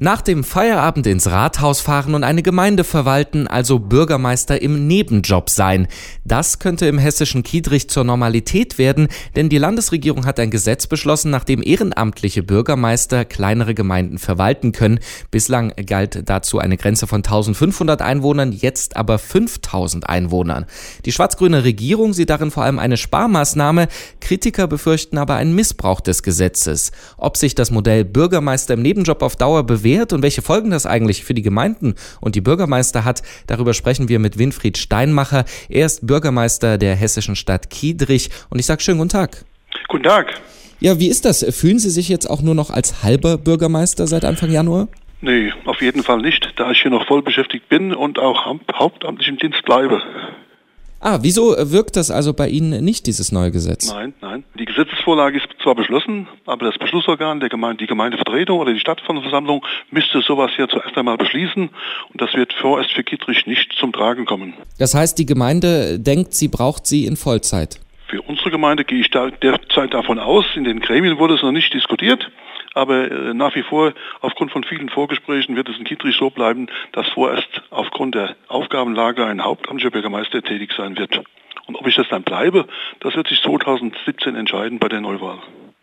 Nach dem Feierabend ins Rathaus fahren und eine Gemeinde verwalten, also Bürgermeister im Nebenjob sein. Das könnte im hessischen Kiedrich zur Normalität werden, denn die Landesregierung hat ein Gesetz beschlossen, nach dem ehrenamtliche Bürgermeister kleinere Gemeinden verwalten können. Bislang galt dazu eine Grenze von 1500 Einwohnern, jetzt aber 5000 Einwohnern. Die schwarz-grüne Regierung sieht darin vor allem eine Sparmaßnahme. Kritiker befürchten aber einen Missbrauch des Gesetzes. Ob sich das Modell Bürgermeister im Nebenjob auf Dauer bewegt, wert und welche Folgen das eigentlich für die Gemeinden und die Bürgermeister hat, darüber sprechen wir mit Winfried Steinmacher. Er ist Bürgermeister der hessischen Stadt Kiedrich und ich sage schönen guten Tag. Guten Tag. Ja, wie ist das? Fühlen Sie sich jetzt auch nur noch als halber Bürgermeister seit Anfang Januar? Nee, auf jeden Fall nicht, da ich hier noch voll beschäftigt bin und auch hauptamtlich im Dienst bleibe. Ah, wieso wirkt das also bei Ihnen nicht, dieses neue Gesetz? Nein, nein. Die Gesetzesvorlage ist zwar beschlossen, aber das Beschlussorgan, der Gemeinde, die Gemeindevertretung oder die Stadtversammlung müsste sowas hier zuerst einmal beschließen und das wird vorerst für Kittrich nicht zum Tragen kommen. Das heißt, die Gemeinde denkt, sie braucht sie in Vollzeit? Für unsere Gemeinde gehe ich da derzeit davon aus. In den Gremien wurde es noch nicht diskutiert. Aber äh, nach wie vor, aufgrund von vielen Vorgesprächen, wird es in Kittrich so bleiben, dass vorerst aufgrund der Aufgabenlage ein hauptamtlicher Bürgermeister tätig sein wird. Und ob ich das dann bleibe, das wird sich 2017 entscheiden bei der Neuwahl.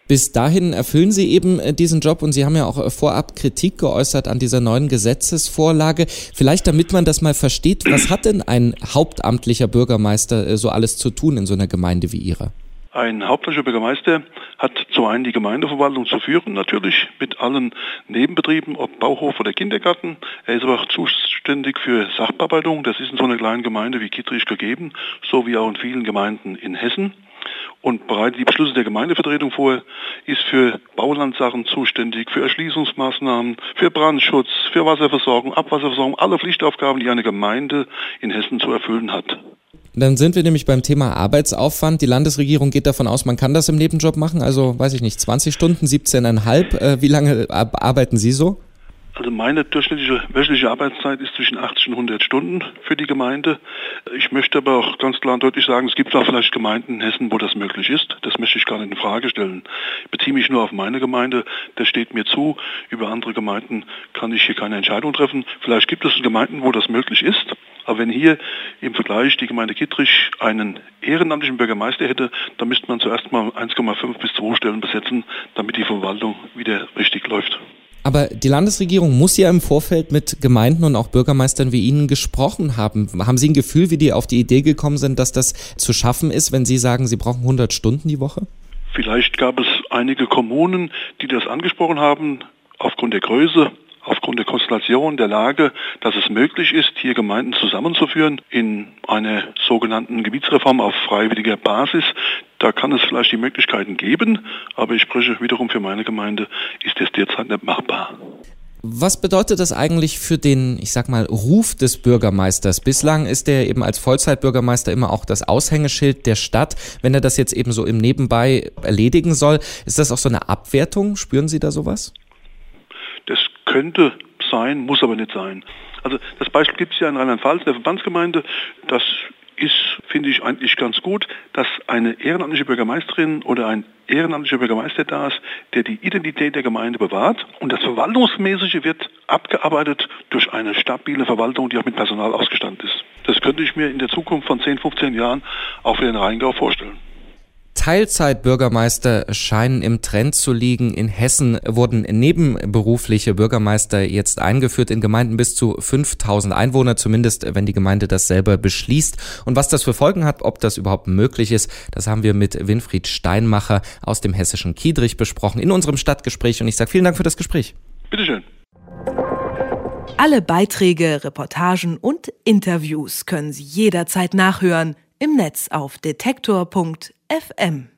Bis dahin erfüllen Sie eben äh, diesen Job und Sie haben ja auch äh, vorab Kritik geäußert an dieser neuen Gesetzesvorlage. Vielleicht damit man das mal versteht, was hat denn ein hauptamtlicher Bürgermeister so alles zu tun in so einer Gemeinde wie Ihrer? Ein hauptamtlicher Bürgermeister hat zum einen die Gemeindeverwaltung zu führen, natürlich mit allen Nebenbetrieben, ob Bauhof oder Kindergarten. Er ist aber auch zuständig für Sachbearbeitung. Das ist in so einer kleinen Gemeinde wie Kittrich gegeben, so wie auch in vielen Gemeinden in Hessen und bereitet die Beschlüsse der Gemeindevertretung vor, ist für Baulandsachen zuständig, für Erschließungsmaßnahmen, für Brandschutz, für Wasserversorgung, Abwasserversorgung, alle Pflichtaufgaben, die eine Gemeinde in Hessen zu erfüllen hat. Dann sind wir nämlich beim Thema Arbeitsaufwand. Die Landesregierung geht davon aus, man kann das im Nebenjob machen. Also, weiß ich nicht, 20 Stunden, 17,5. Äh, wie lange arbeiten Sie so? Also meine durchschnittliche wöchentliche Arbeitszeit ist zwischen 80 und 100 Stunden für die Gemeinde. Ich möchte aber auch ganz klar und deutlich sagen, es gibt auch vielleicht Gemeinden in Hessen, wo das möglich ist. Das möchte ich gar nicht in Frage stellen. Ich beziehe mich nur auf meine Gemeinde. Das steht mir zu. Über andere Gemeinden kann ich hier keine Entscheidung treffen. Vielleicht gibt es Gemeinden, wo das möglich ist. Aber wenn hier im Vergleich die Gemeinde Kittrich einen ehrenamtlichen Bürgermeister hätte, dann müsste man zuerst mal 1,5 bis 2 Stellen besetzen, damit die Verwaltung wieder richtig läuft. Aber die Landesregierung muss ja im Vorfeld mit Gemeinden und auch Bürgermeistern wie Ihnen gesprochen haben. Haben Sie ein Gefühl, wie die auf die Idee gekommen sind, dass das zu schaffen ist, wenn Sie sagen, Sie brauchen 100 Stunden die Woche? Vielleicht gab es einige Kommunen, die das angesprochen haben, aufgrund der Größe aufgrund der Konstellation der Lage, dass es möglich ist, hier Gemeinden zusammenzuführen in einer sogenannten Gebietsreform auf freiwilliger Basis. Da kann es vielleicht die Möglichkeiten geben, aber ich spreche wiederum für meine Gemeinde, ist es derzeit nicht machbar. Was bedeutet das eigentlich für den, ich sag mal, Ruf des Bürgermeisters? Bislang ist er eben als Vollzeitbürgermeister immer auch das Aushängeschild der Stadt. Wenn er das jetzt eben so im Nebenbei erledigen soll, ist das auch so eine Abwertung? Spüren Sie da sowas? Könnte sein, muss aber nicht sein. Also das Beispiel gibt es ja in Rheinland-Pfalz, der Verbandsgemeinde. Das ist, finde ich, eigentlich ganz gut, dass eine ehrenamtliche Bürgermeisterin oder ein ehrenamtlicher Bürgermeister da ist, der die Identität der Gemeinde bewahrt. Und das Verwaltungsmäßige wird abgearbeitet durch eine stabile Verwaltung, die auch mit Personal ausgestattet ist. Das könnte ich mir in der Zukunft von 10, 15 Jahren auch für den Rheingau vorstellen. Teilzeitbürgermeister scheinen im Trend zu liegen. In Hessen wurden nebenberufliche Bürgermeister jetzt eingeführt in Gemeinden bis zu 5000 Einwohner, zumindest wenn die Gemeinde das selber beschließt. Und was das für Folgen hat, ob das überhaupt möglich ist, das haben wir mit Winfried Steinmacher aus dem hessischen Kiedrich besprochen in unserem Stadtgespräch. Und ich sage vielen Dank für das Gespräch. Bitteschön. Alle Beiträge, Reportagen und Interviews können Sie jederzeit nachhören im Netz auf detektor.de FM.